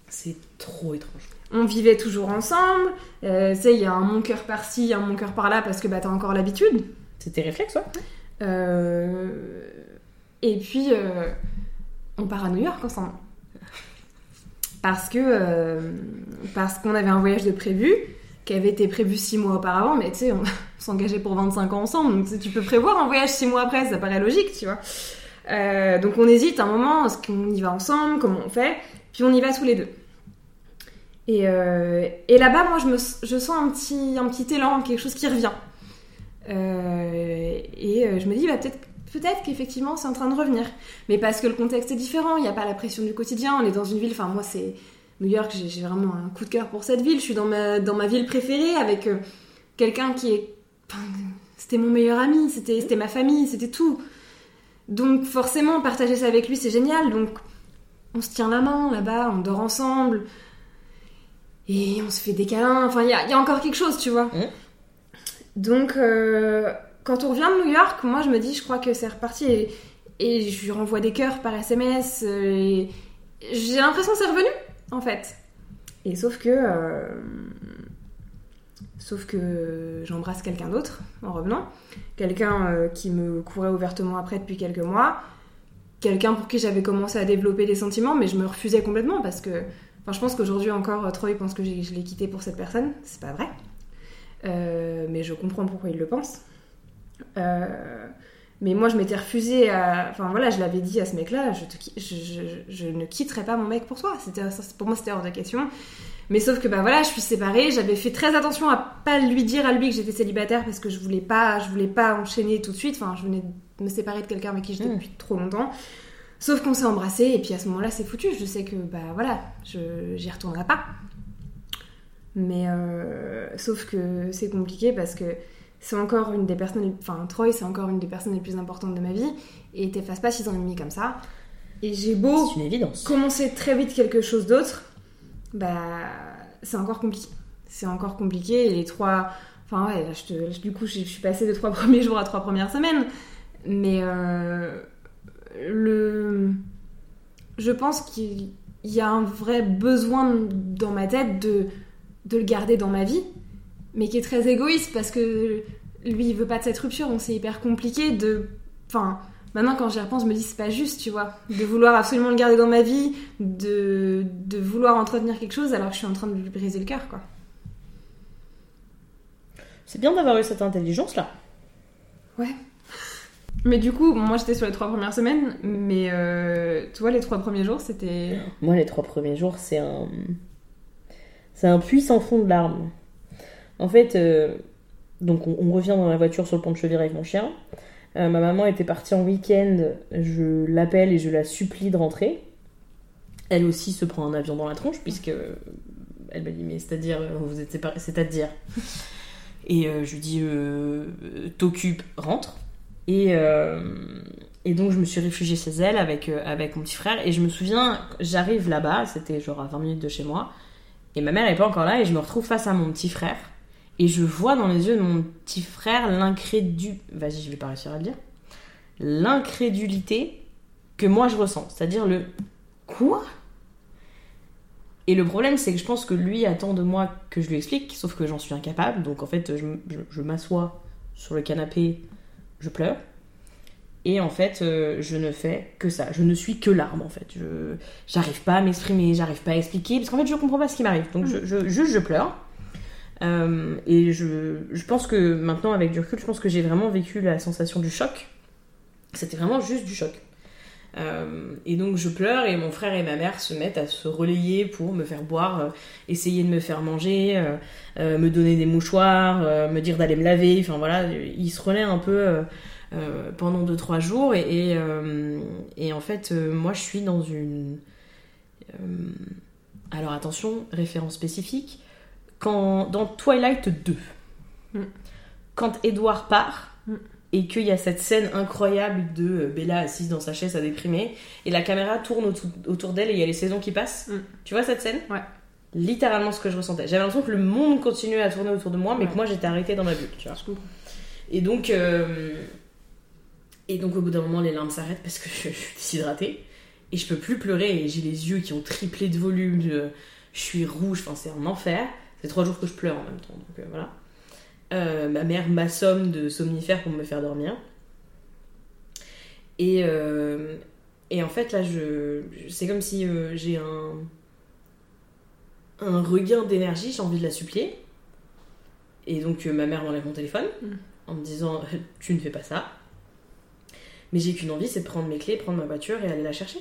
C'est trop étrange. On vivait toujours ensemble. Euh, tu sais, il y a un mon cœur par-ci, un mon cœur par-là parce que bah, t'as encore l'habitude. C'était réflexe, ouais. Euh, Et puis, euh, on part à New York ensemble. Parce que parce qu'on avait un voyage de prévu qui avait été prévu six mois auparavant, mais tu sais, on s'engageait pour 25 ans ensemble, donc tu peux prévoir un voyage six mois après, ça paraît logique, tu vois. Euh, donc on hésite un moment, est-ce qu'on y va ensemble, comment on fait, puis on y va tous les deux. Et, euh, là-bas, moi, je, sens un petit, un petit élan, quelque chose qui revient. Euh, et je me dis, bah, peut-être peut-être qu'effectivement, c'est en train de revenir. Mais parce que le contexte est différent, il n'y a pas la pression du quotidien, on est dans une ville, enfin, moi, c'est New York, j'ai vraiment un coup de cœur pour cette ville. Je suis dans ma, dans ma ville préférée avec quelqu'un qui est. c'était mon meilleur ami, c'était ma famille, c'était tout. Donc, forcément, partager ça avec lui, c'est génial. Donc, on se tient la main là-bas, on dort ensemble. Et on se fait des câlins. Enfin, il y a, il y a encore quelque chose, tu vois. Donc, euh, quand on revient de New York, moi, je me dis, je crois que c'est reparti. Et, et je lui renvoie des cœurs par SMS. euh, et j'ai l'impression que c'est revenu, en fait. Et sauf que. euh, sauf que j'embrasse quelqu'un d'autre en revenant. Quelqu'un euh, qui me courait ouvertement après depuis quelques mois. Quelqu'un pour qui j'avais commencé à développer des sentiments, mais je me refusais complètement parce que. Enfin, je pense qu'aujourd'hui encore, Troy pense que je l'ai quitté pour cette personne. C'est pas vrai. Euh, mais je comprends pourquoi il le pense. Euh, mais moi, je m'étais refusée à. Enfin voilà, je l'avais dit à ce mec-là, je, ne quitterai pas mon mec pour toi. C'était, pour moi, c'était hors de question. Mais sauf que bah voilà, je suis séparée. J'avais fait très attention à pas lui dire à lui que j'étais célibataire parce que je voulais pas, je voulais pas enchaîner tout de suite. Enfin, je venais de me séparer de quelqu'un avec qui j'étais Mm. depuis trop longtemps. Sauf qu'on s'est embrassé et puis à ce moment-là, c'est foutu. Je sais que, bah voilà, je, j'y retournerai pas. Mais euh, sauf que c'est compliqué parce que c'est encore une des personnes, enfin Troy, c'est encore une des personnes les plus importantes de ma vie et t'effaces pas six ans et demi comme ça. Et j'ai beau une évidence. commencer très vite quelque chose d'autre, bah c'est encore compliqué. C'est encore compliqué et les trois, enfin ouais, là, je te- du coup je je suis passée de trois premiers jours à trois premières semaines, mais euh, le, je pense qu'il y a un vrai besoin dans ma tête de de le garder dans ma vie, mais qui est très égoïste parce que lui il veut pas de cette rupture, donc c'est hyper compliqué de, enfin Maintenant, quand j'y repense, je me dis c'est pas juste, tu vois, de vouloir absolument le garder dans ma vie, de, de vouloir entretenir quelque chose alors que je suis en train de lui briser le cœur, quoi. C'est bien d'avoir eu cette intelligence-là. Mais du coup, moi j'étais sur les trois premières semaines, mais euh, tu vois, les trois premiers jours, c'était. Moi, les trois premiers jours, c'est un. C'est un puits sans fond de larmes. En fait, euh, donc on, on revient dans la voiture sur le pont de Chevire avec mon chien. Euh, ma maman était partie en week-end. Je l'appelle et je la supplie de rentrer. Elle aussi se prend un avion dans la tronche, puisque. euh, Elle m'a dit, mais c'est-à-dire, euh, vous êtes séparés, c'est-à-dire. Et euh, je lui dis, euh, t'occupe, rentre. Et, et donc je me suis réfugiée chez elle avec, avec mon petit frère. Et je me souviens, j'arrive là-bas, c'était genre à 20 minutes de chez moi. Et ma mère n'est pas encore là et je me retrouve face à mon petit frère. Et je vois dans les yeux de mon petit frère l'incrédulité. Je. L'incrédulité que moi je ressens. C'est-à-dire le quoi? Et le problème, c'est que je pense que lui attend de moi que je lui explique, sauf que j'en suis incapable. Donc en fait, je m'assois sur le canapé, je pleure. Et en fait, euh, je ne fais que ça. Je ne suis que larmes, en fait. Je j'arrive pas à m'exprimer, j'arrive pas à expliquer, parce qu'en fait, je comprends pas ce qui m'arrive. Donc, je, je, juste, je pleure. Euh, et je, je pense que maintenant, avec du recul, je pense que j'ai vraiment vécu la sensation du choc. C'était vraiment juste du choc. Euh, et donc je pleure et mon frère et ma mère se mettent à se relayer pour me faire boire, euh, essayer de me faire manger, me donner des mouchoirs, me dire d'aller me laver. Enfin voilà, ils se relaient un peu pendant 2-3 jours. Et, et, en fait, moi je suis dans une. alors attention, référence spécifique. Quand, dans Twilight 2, Mm. quand Edward part, Mm. et qu'il y a cette scène incroyable de euh, Bella assise dans sa chaise à déprimer, et la caméra tourne autour, autour d'elle et il y a les saisons qui passent. Mm. Tu vois cette scène? Ouais. Littéralement ce que je ressentais. J'avais l'impression que le monde continuait à tourner autour de moi, mais Ouais. que moi j'étais arrêtée dans ma bulle, tu vois. Et donc, euh, et donc au bout d'un moment, les larmes s'arrêtent parce que je, je suis déshydratée et je peux plus pleurer et j'ai les yeux qui ont triplé de volume. Je, je suis rouge, enfin c'est un enfer. C'est trois jours que je pleure en même temps, donc euh, voilà. Euh, ma mère m'assomme de somnifères pour me faire dormir. Et, euh, et en fait là, je, je- c'est comme si j'ai un un regain d'énergie, j'ai envie de la supplier. Et donc ma mère m'enlève mon téléphone en me disant tu ne fais pas ça. Mais j'ai qu'une envie, c'est de prendre mes clés, prendre ma voiture et aller la chercher.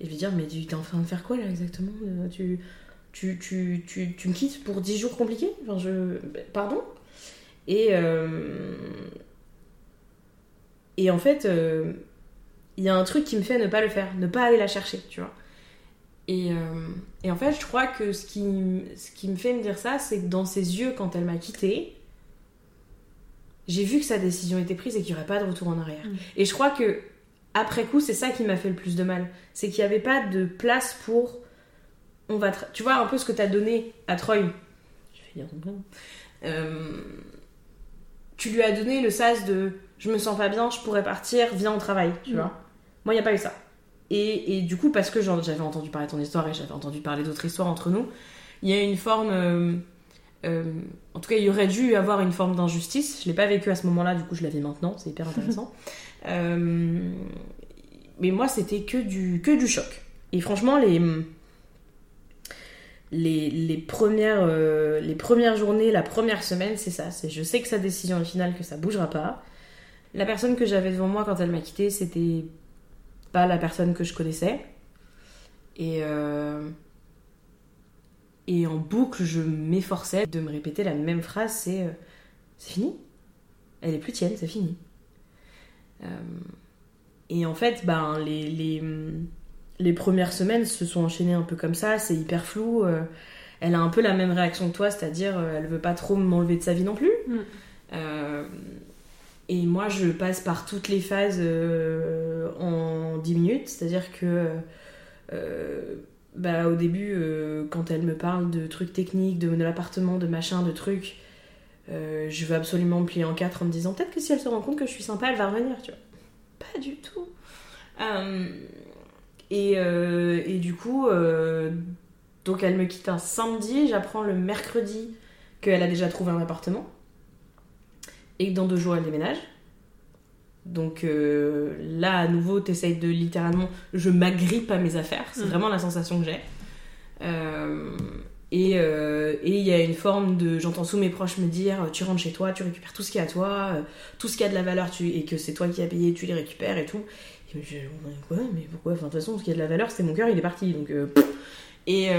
Et lui dire mais tu es en train de faire quoi là exactement? Tu, tu, tu, tu, tu me quittes pour 10 jours compliqués Enfin je... Pardon Et... euh, Et en fait, euh, il y a un truc qui me fait ne pas le faire, ne pas aller la chercher, tu vois. Et, euh, et en fait, je crois que ce qui, m- ce qui me fait me dire ça, c'est que dans ses yeux, quand elle m'a quittée, j'ai vu que sa décision était prise et qu'il n'y aurait pas de retour en arrière. Mm. Et je crois que, après coup, c'est ça qui m'a fait le plus de mal. C'est qu'il n'y avait pas de place pour. On va Tu vois, un peu ce que tu as donné à Troy. Je vais dire ton. Euh, Tu lui as donné le sas de je me sens pas bien, je pourrais partir, viens au travail, tu Mm. vois. Moi, il n'y a pas eu ça. Et, et du coup, parce que j'avais entendu parler de ton histoire et j'avais entendu parler d'autres histoires entre nous, il y a une forme. euh, euh, en tout cas, il y aurait dû y avoir une forme d'injustice. Je l'ai pas vécu à ce moment-là, du coup, je la vis maintenant, c'est hyper intéressant. Euh, mais moi, c'était que du, que du choc. Et franchement, les. Les, premières, euh, les premières journées, la première semaine, c'est ça. C'est je sais que sa décision est finale, que ça bougera pas. La personne que j'avais devant moi quand elle m'a quitté, c'était pas la personne que je connaissais. Et, euh, et en boucle, je m'efforçais de me répéter la même phrase c'est euh, c'est fini. Elle est plus tienne, c'est fini. Et en fait, ben, les, les, premières semaines se sont enchaînées un peu comme ça, c'est hyper flou. Euh, elle a un peu la même réaction que toi, c'est-à-dire elle veut pas trop m'enlever de sa vie non plus. Mm. et moi, je passe par toutes les phases en 10 minutes, c'est-à-dire que bah, au début, quand elle me parle de trucs techniques, de, de l'appartement, de machin, de trucs, euh, je veux absolument me plier en quatre en me disant peut-être que si elle se rend compte que je suis sympa, elle va revenir, tu vois. Pas du tout. Euh, et, euh, et, du coup, donc elle me quitte un samedi, j'apprends le mercredi qu'elle a déjà trouvé un appartement et que dans deux jours elle déménage. Donc là, à nouveau, t'essayes de littéralement. Je m'agrippe à mes affaires, c'est mm. vraiment la sensation que j'ai. Euh, et il y a une forme de. J'entends sous mes proches me dire tu rentres chez toi, tu récupères tout ce qui est à toi, euh, tout ce qui a de la valeur tu, et que c'est toi qui as payé, tu les récupères et tout. Et je quoi Mais pourquoi? Enfin, de toute façon, ce qui a de la valeur, c'est mon cœur, il est parti. Donc. Euh, et,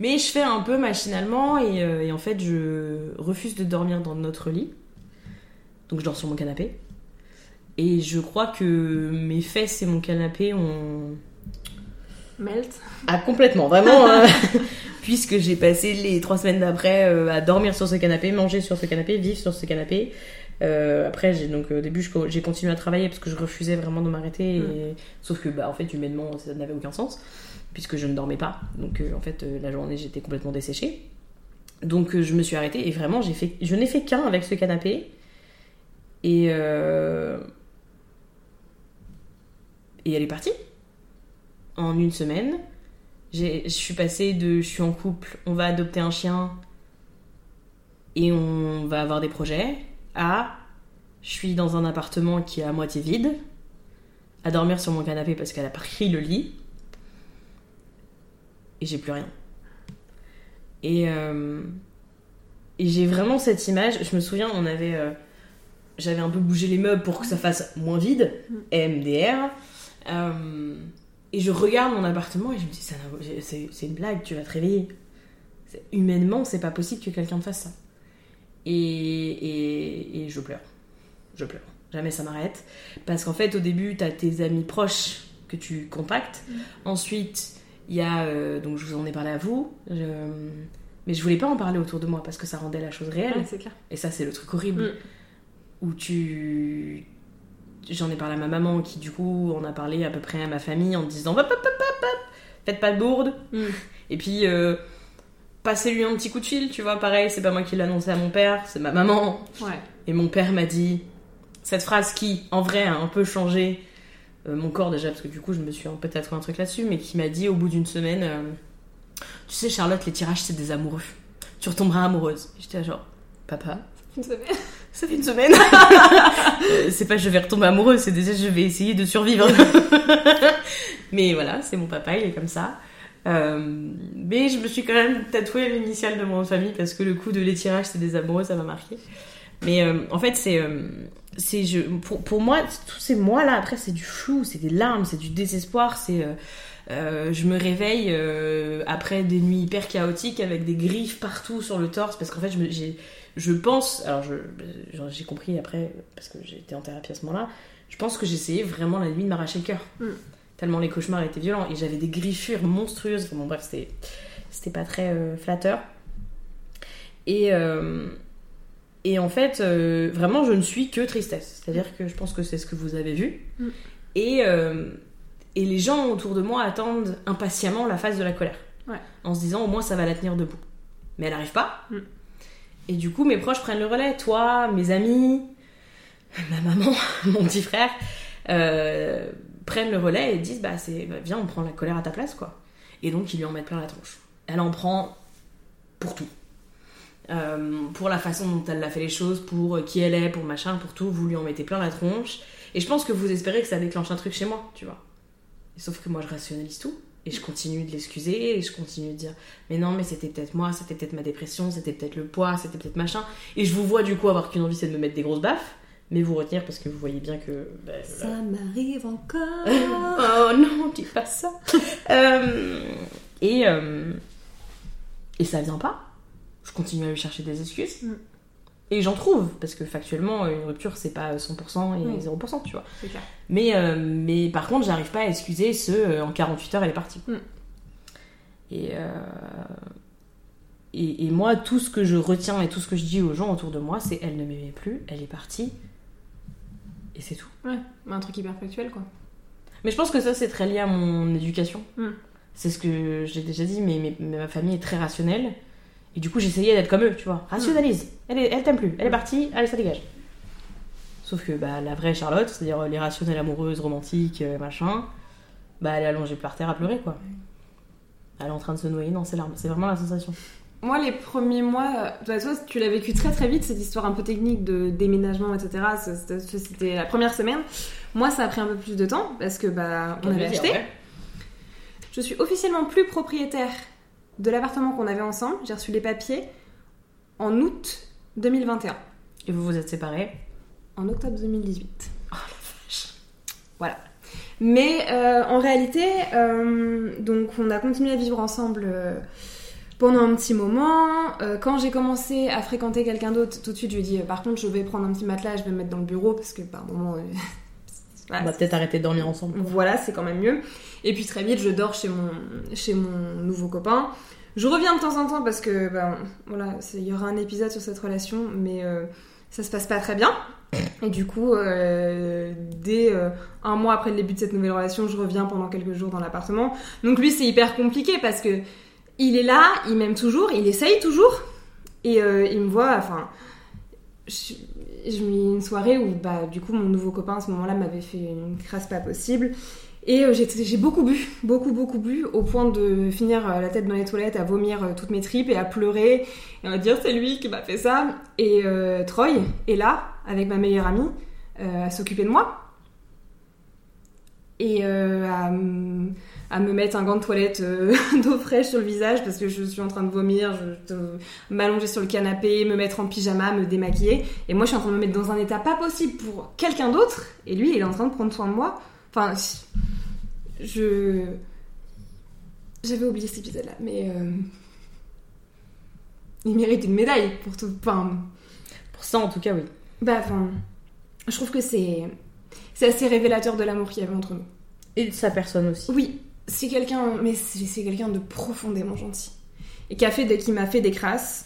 mais je fais un peu machinalement et, et, en fait, je refuse de dormir dans notre lit. Donc je dors sur mon canapé. Et je crois que mes fesses et mon canapé ont. Melt. Ah, complètement, vraiment. Hein. puisque j'ai passé les trois semaines d'après euh, à dormir sur ce canapé, manger sur ce canapé, vivre sur ce canapé. Euh, après, j'ai donc au début, j'ai continué à travailler parce que je refusais vraiment de m'arrêter. Mm. Sauf que, bah, en fait, humainement, ça n'avait aucun sens puisque je ne dormais pas. Donc, euh, en fait, la journée, j'étais complètement desséchée. Donc, je me suis arrêtée et vraiment, j'ai fait, je n'ai fait qu'un avec ce canapé. Et et elle est partie en une semaine. Je suis passée de je suis en couple, on va adopter un chien et on va avoir des projets, à je suis dans un appartement qui est à moitié vide, à dormir sur mon canapé parce qu'elle a pris le lit et j'ai plus rien. Et, euh, et j'ai vraiment cette image. Je me souviens, on avait, euh, j'avais un peu bougé les meubles pour que ça fasse moins vide, MDR. Euh, et je regarde mon appartement et je me dis, c'est une blague, tu vas te réveiller. Humainement, c'est pas possible que quelqu'un te fasse ça. Et, et, et, je pleure. Je pleure. Jamais ça m'arrête. Parce qu'en fait, au début, tu as tes amis proches que tu contactes. Mm. Ensuite, il y a. Euh, donc, je vous en ai parlé à vous. mais je voulais pas en parler autour de moi parce que ça rendait la chose réelle. clair. Et ça, c'est le truc horrible. Mm. Où tu j'en ai parlé à ma maman qui du coup on a parlé à peu près à ma famille en disant hop, hop, hop, hop, faites pas de bourde mm. et puis euh, passez-lui un petit coup de fil tu vois pareil c'est pas moi qui l'ai annoncé à mon père c'est ma maman ouais. et mon père m'a dit cette phrase qui en vrai a un peu changé euh, mon corps déjà parce que du coup je me suis un peu tatoué un truc là-dessus mais qui m'a dit au bout d'une semaine euh, tu sais Charlotte les tirages c'est des amoureux tu retomberas amoureuse j'étais genre papa une semaine ça fait une semaine. Euh, c'est pas je vais retomber amoureuse, c'est déjà je vais essayer de survivre. mais voilà, c'est mon papa, il est comme ça. Euh, mais je me suis quand même tatoué l'initiale de mon famille parce que le coup de l'étirage, c'est des amoureux, ça m'a marqué. Mais euh, en fait, c'est. c'est je, pour, pour, moi, tous ces mois-là, après, c'est du flou, c'est des larmes, c'est du désespoir, c'est. je me réveille après des nuits hyper chaotiques avec des griffes partout sur le torse parce qu'en fait, j'ai je pense, alors j'ai compris après, parce que j'étais en thérapie à ce moment-là, je pense que j'essayais vraiment la nuit de m'arracher le cœur. Mm. Tellement les cauchemars étaient violents. Et j'avais des griffures monstrueuses. Enfin, bon, bref, c'était pas très euh, flatteur. Et, euh, et en fait, euh, vraiment, je ne suis que tristesse. C'est-à-dire que je pense que c'est ce que vous avez vu. Mm. Et, et les gens autour de moi attendent impatiemment la phase de la colère. En se disant, au moins, ça va la tenir debout. Mais elle n'arrive pas. Mm. Et du coup, mes proches prennent le relais. Toi, mes amis, ma maman, mon petit frère, euh, prennent le relais et disent bah, c'est, bah, viens, on prend la colère à ta place, quoi. Et donc, ils lui en mettent plein la tronche. Elle en prend pour tout. Euh, pour la façon dont elle a fait les choses, pour qui elle est, pour machin, pour tout, vous lui en mettez plein la tronche. Et je pense que vous espérez que ça déclenche un truc chez moi, tu vois. sauf que moi, je rationalise tout. Et je continue de l'excuser, et je continue de dire Mais non, mais c'était peut-être moi, c'était peut-être ma dépression, c'était peut-être le poids, c'était peut-être machin. Et je vous vois du coup avoir qu'une envie, c'est de me mettre des grosses baffes, mais vous retenir parce que vous voyez bien que. Bah, ça m'arrive encore Oh non, dis pas ça euh, et, euh, et ça vient pas. Je continue à lui chercher des excuses. Mm. Et j'en trouve, parce que factuellement, une rupture, c'est pas 100% et Oui. 0%, tu vois. Clair. Mais, euh, mais par contre, j'arrive pas à excuser ce euh, en 48 heures, elle est partie. Mm. Et, et, et moi, tout ce que je retiens et tout ce que je dis aux gens autour de moi, c'est elle ne m'aimait plus, elle est partie. Et c'est tout. Ouais, un truc hyper factuel quoi. Mais je pense que ça, c'est très lié à mon éducation. Mm. C'est ce que j'ai déjà dit, mais, mais- mais ma famille est très rationnelle. Et du coup, j'essayais d'être comme eux, tu vois. Rationalise. Elle, est- elle t'aime plus. Elle est partie. Allez, ça dégage. Sauf que bah, la vraie Charlotte, c'est-à-dire les rationnelles amoureuses, romantiques, euh, machin, bah, elle est allongée par terre à pleurer, quoi. Elle est en train de se noyer dans ses larmes. C'est vraiment la sensation. Moi, les premiers mois, euh, toi, toi, tu l'as vécu très très vite, cette histoire un peu technique de déménagement, etc. C'était la première semaine. Moi, ça a pris un peu plus de temps parce que bah, on avait acheté. Je suis officiellement plus propriétaire de l'appartement qu'on avait ensemble. J'ai reçu les papiers en août 2021. Et vous vous êtes séparés. En octobre 2018. Oh la vache. Voilà. Mais euh, en réalité, euh, donc on a continué à vivre ensemble euh, pendant un petit moment. Euh, quand j'ai commencé à fréquenter quelqu'un d'autre, tout de suite je lui ai dit par contre je vais prendre un petit matelas, je vais me mettre dans le bureau parce que par moment. euh, voilà, On va peut-être arrêter de dormir ensemble. voilà, c'est quand même mieux. Et puis très vite, je dors chez mon, chez mon nouveau copain. Je reviens de temps en temps parce que, ben, voilà, il y aura un épisode sur cette relation, mais euh, ça se passe pas très bien. Et du coup, euh, dès euh, un mois après le début de cette nouvelle relation, je reviens pendant quelques jours dans l'appartement. Donc lui, c'est hyper compliqué parce que il est là, il m'aime toujours, il essaye toujours, et euh, il me voit, enfin, je, je me une soirée où, bah, du coup, mon nouveau copain à ce moment-là m'avait fait une crasse pas possible. Et euh, j'ai beaucoup bu, beaucoup, beaucoup bu, au point de finir euh, la tête dans les toilettes, à vomir toutes mes tripes et à pleurer, et à dire c'est lui qui m'a fait ça. Et Troy est là, avec ma meilleure amie, à s'occuper de moi. Et à, à me mettre un gant de toilette euh, d'eau fraîche sur le visage parce que je suis en train de vomir, je, de m'allonger sur le canapé, me mettre en pyjama, me démaquiller. Et moi, je suis en train de me mettre dans un état pas possible pour quelqu'un d'autre. Et lui, il est en train de prendre soin de moi. Enfin, je. J'avais oublié cet épisode-là, mais. euh, Il mérite une médaille pour tout. Enfin. Pour ça, en tout cas, oui. Bah, enfin. Je trouve que c'est. C'est assez révélateur de l'amour qu'il y avait entre nous. Et de sa personne aussi. Oui, c'est quelqu'un. Mais c'est quelqu'un de profondément gentil. Et qui a fait qui m'a fait des crasses.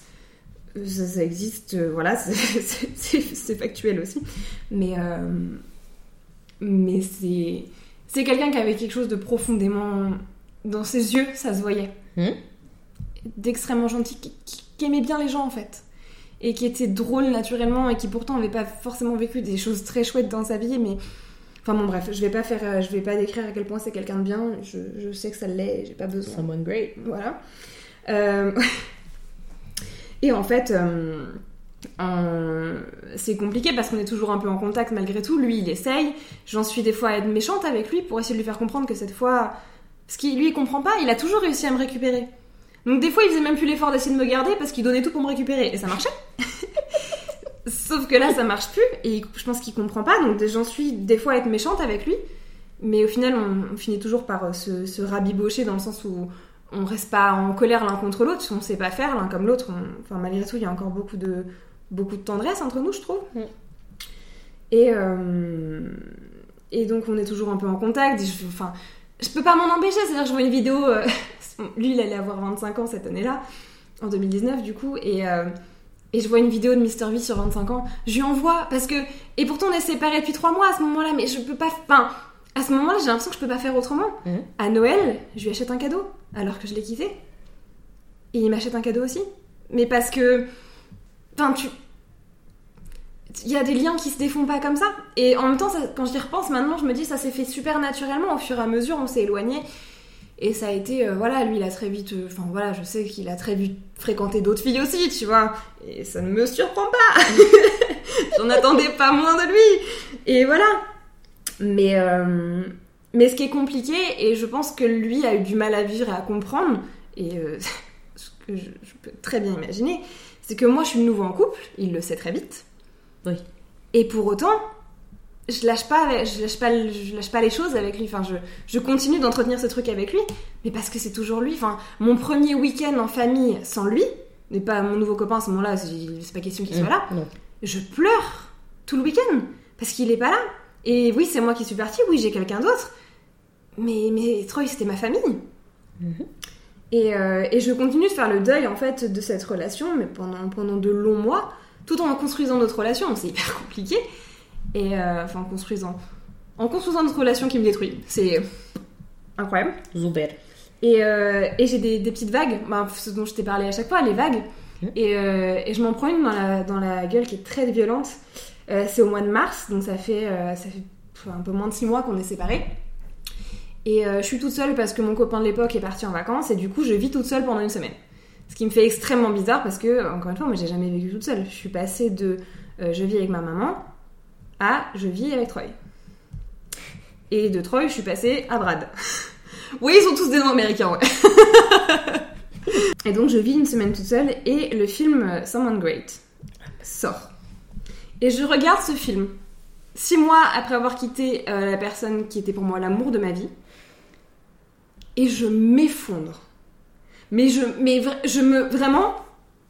Ça, ça existe, euh, voilà, c'est- factuel aussi. Mais. euh, mais c'est. C'est quelqu'un qui avait quelque chose de profondément. Dans ses yeux, ça se voyait. Mhm. D'extrêmement gentil, qui, qui- qui aimait bien les gens en fait. Et qui était drôle naturellement et qui pourtant n'avait pas forcément vécu des choses très chouettes dans sa vie, mais. Enfin bon, bref, je vais pas faire. euh, Je vais pas décrire à quel point c'est quelqu'un de bien, je, je sais que ça l'est, j'ai pas besoin. Someone great. Voilà. Euh, Et en fait, euh, c'est compliqué parce qu'on est toujours un peu en contact malgré tout. Lui, il essaye. J'en suis des fois à être méchante avec lui pour essayer de lui faire comprendre que cette fois. Parce qu'il lui, il comprend pas, il a toujours réussi à me récupérer. Donc des fois, il faisait même plus l'effort d'essayer de me garder parce qu'il donnait tout pour me récupérer. Et ça marchait. Sauf que là, ça marche plus. Et je pense qu'il comprend pas. Donc j'en suis des fois à être méchante avec lui. Mais au final, on, on finit toujours par euh, se, se rabibocher dans le sens où on reste pas en colère l'un contre l'autre, on sait pas faire l'un comme l'autre. Enfin, malgré tout, il y a encore beaucoup de, beaucoup de tendresse entre nous, je trouve. Mm. Et, euh, et donc, on est toujours un peu en contact. je, enfin, je peux pas m'en empêcher, c'est-à-dire je vois une vidéo. euh, lui, il allait avoir 25 ans cette année-là, en 2019, du coup, et. euh, et je vois une vidéo de Mr. V sur 25 ans, je lui envoie parce que. Et pourtant, on est séparés depuis 3 mois à ce moment-là, mais je peux pas. Enfin, à ce moment-là, j'ai l'impression que je peux pas faire autrement. Mhm. À Noël, je lui achète un cadeau, alors que je l'ai quitté. Et il m'achète un cadeau aussi. Mais parce que. Enfin, tu. Il y a des liens qui se défont pas comme ça. Et en même temps, ça- quand j'y repense maintenant, je me dis ça s'est fait super naturellement. Au fur et à mesure, on s'est éloigné. Et ça a été. euh, voilà, lui, il a très vite. euh, Enfin, voilà, je sais qu'il a très vite fréquenté d'autres filles aussi, tu vois. Et ça ne me surprend pas. J'en attendais pas moins de lui. Et voilà. Mais, euh, mais ce qui est compliqué, et je pense que lui a eu du mal à vivre et à comprendre, et ce que je, je peux très bien imaginer, c'est que moi je suis nouveau en couple, il le sait très vite. Oui. Et pour autant, je lâche pas, avec- je lâche pas, je lâche pas les choses avec lui. Enfin, je, je continue d'entretenir ce truc avec lui, mais parce que c'est toujours lui. Enfin, mon premier week-end en famille sans lui, n'est pas mon nouveau copain à ce moment-là, c'est pas question qu'il soit Mm, là, non. je pleure tout le week-end parce qu'il est pas là. Et oui, c'est moi qui suis partie, oui, j'ai quelqu'un d'autre. Mais, mais Troy, c'était ma famille. Mhm. Et, euh, et je continue de faire le deuil en fait de cette relation, mais pendant, pendant de longs mois, tout en construisant notre relation. Donc, C'est hyper compliqué. Et euh, enfin, en construisant, en construisant notre relation qui me détruit. C'est incroyable. Zuber. Et, euh, et j'ai des, des petites vagues, ben, ce dont je t'ai parlé à chaque fois, les vagues. Et, euh, et je m'en prends une dans la, dans la gueule qui est très violente. C'est au mois de mars, donc ça fait, ça fait un peu moins de six mois qu'on est séparés. Et euh, je suis toute seule parce que mon copain de l'époque est parti en vacances et du coup je vis toute seule pendant une semaine. Ce qui me fait extrêmement bizarre parce que, encore une fois, moi j'ai jamais vécu toute seule. Je suis passée de euh, je vis avec ma maman je vis avec Troy. Et de Troy, je suis passée à Brad. oui, ils sont tous des noms américains, ouais. et donc je vis une semaine toute seule et le film euh, Someone Great sort. Et je regarde ce film six mois après avoir quitté euh, la personne qui était pour moi l'amour de ma vie. Et je m'effondre. Mais je, mais je me, vraiment,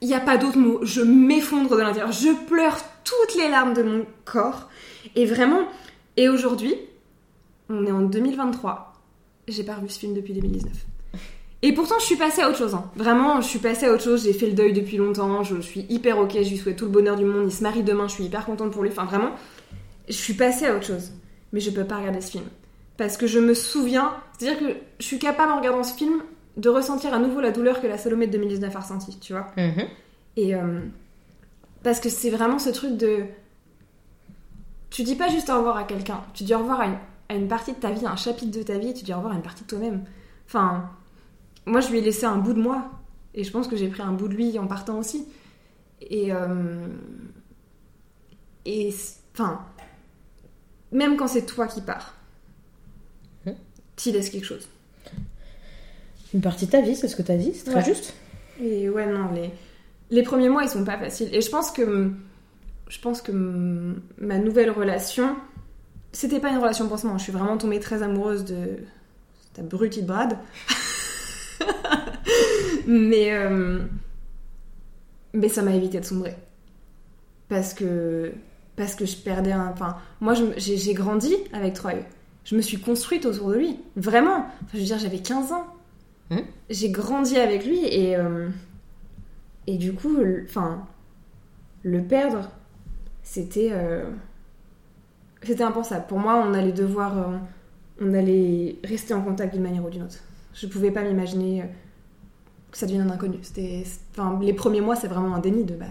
il n'y a pas d'autre mot. Je m'effondre de l'intérieur. Je pleure toutes les larmes de mon corps. Et vraiment, et aujourd'hui, on est en 2023. J'ai pas revu ce film depuis 2019. Et pourtant, je suis passée à autre chose. hein. Vraiment, je suis passée à autre chose. J'ai fait le deuil depuis longtemps. Je suis hyper ok. Je lui souhaite tout le bonheur du monde. Il se marie demain. Je suis hyper contente pour lui. Enfin, vraiment, je suis passée à autre chose. Mais je peux pas regarder ce film. Parce que je me souviens. C'est-à-dire que je suis capable, en regardant ce film, de ressentir à nouveau la douleur que la Salomé de 2019 a ressentie, tu vois. Mhm. Et euh, parce que c'est vraiment ce truc de. Tu dis pas juste au revoir à quelqu'un, tu dis au revoir à une, à une partie de ta vie, à un chapitre de ta vie, tu dis au revoir à une partie de toi-même. Enfin, moi je lui ai laissé un bout de moi, et je pense que j'ai pris un bout de lui en partant aussi. Et. euh, et. Enfin. Même quand c'est toi qui pars, Mhm. t'y laisses quelque chose. Une partie de ta vie, c'est ce que t'as dit, c'est très Ouais. juste? Et ouais, non, les, les premiers mois, ils sont pas faciles. Et je pense que, je pense que ma nouvelle relation, c'était pas une relation pansement. Je suis vraiment tombée très amoureuse de cet abruti de Brad. mais, euh, mais ça m'a évité de sombrer. Parce que, parce que je perdais un. Enfin, moi, j'ai grandi avec Troy. Je me suis construite autour de lui. Vraiment. Enfin, je veux dire, j'avais 15 ans. Mhm. J'ai grandi avec lui et. euh, et du coup, le- enfin, le perdre, c'était. euh, c'était impensable. Pour moi, on allait devoir. euh, on allait rester en contact d'une manière ou d'une autre. Je pouvais pas m'imaginer euh, que ça devienne un inconnu. C'était. Enfin, les premiers mois, c'est vraiment un déni de. Bah,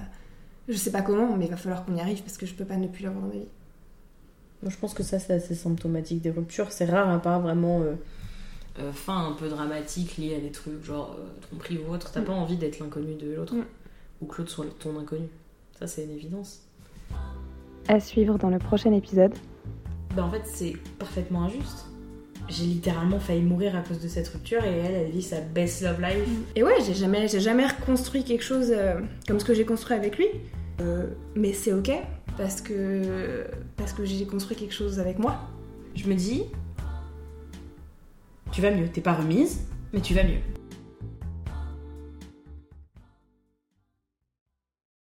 je sais pas comment, mais il va falloir qu'on y arrive parce que je peux pas ne plus l'avoir dans ma vie. Je pense que ça, c'est assez symptomatique des ruptures. C'est rare, à part vraiment. euh, euh, fin un peu dramatique liée à des trucs genre euh, tromperie ou autre, t'as Mm. pas envie d'être l'inconnu de l'autre. Mm. Ou que l'autre soit ton inconnu. Ça, c'est une évidence. À suivre dans le prochain épisode. Bah, en fait, c'est parfaitement injuste. J'ai littéralement failli mourir à cause de cette rupture et elle, elle vit sa best love life. Et ouais, j'ai jamais, j'ai jamais reconstruit quelque chose euh, comme ce que j'ai construit avec lui. Euh, mais c'est ok parce que parce que j'ai construit quelque chose avec moi. Je me dis, tu vas mieux. T'es pas remise, mais tu vas mieux.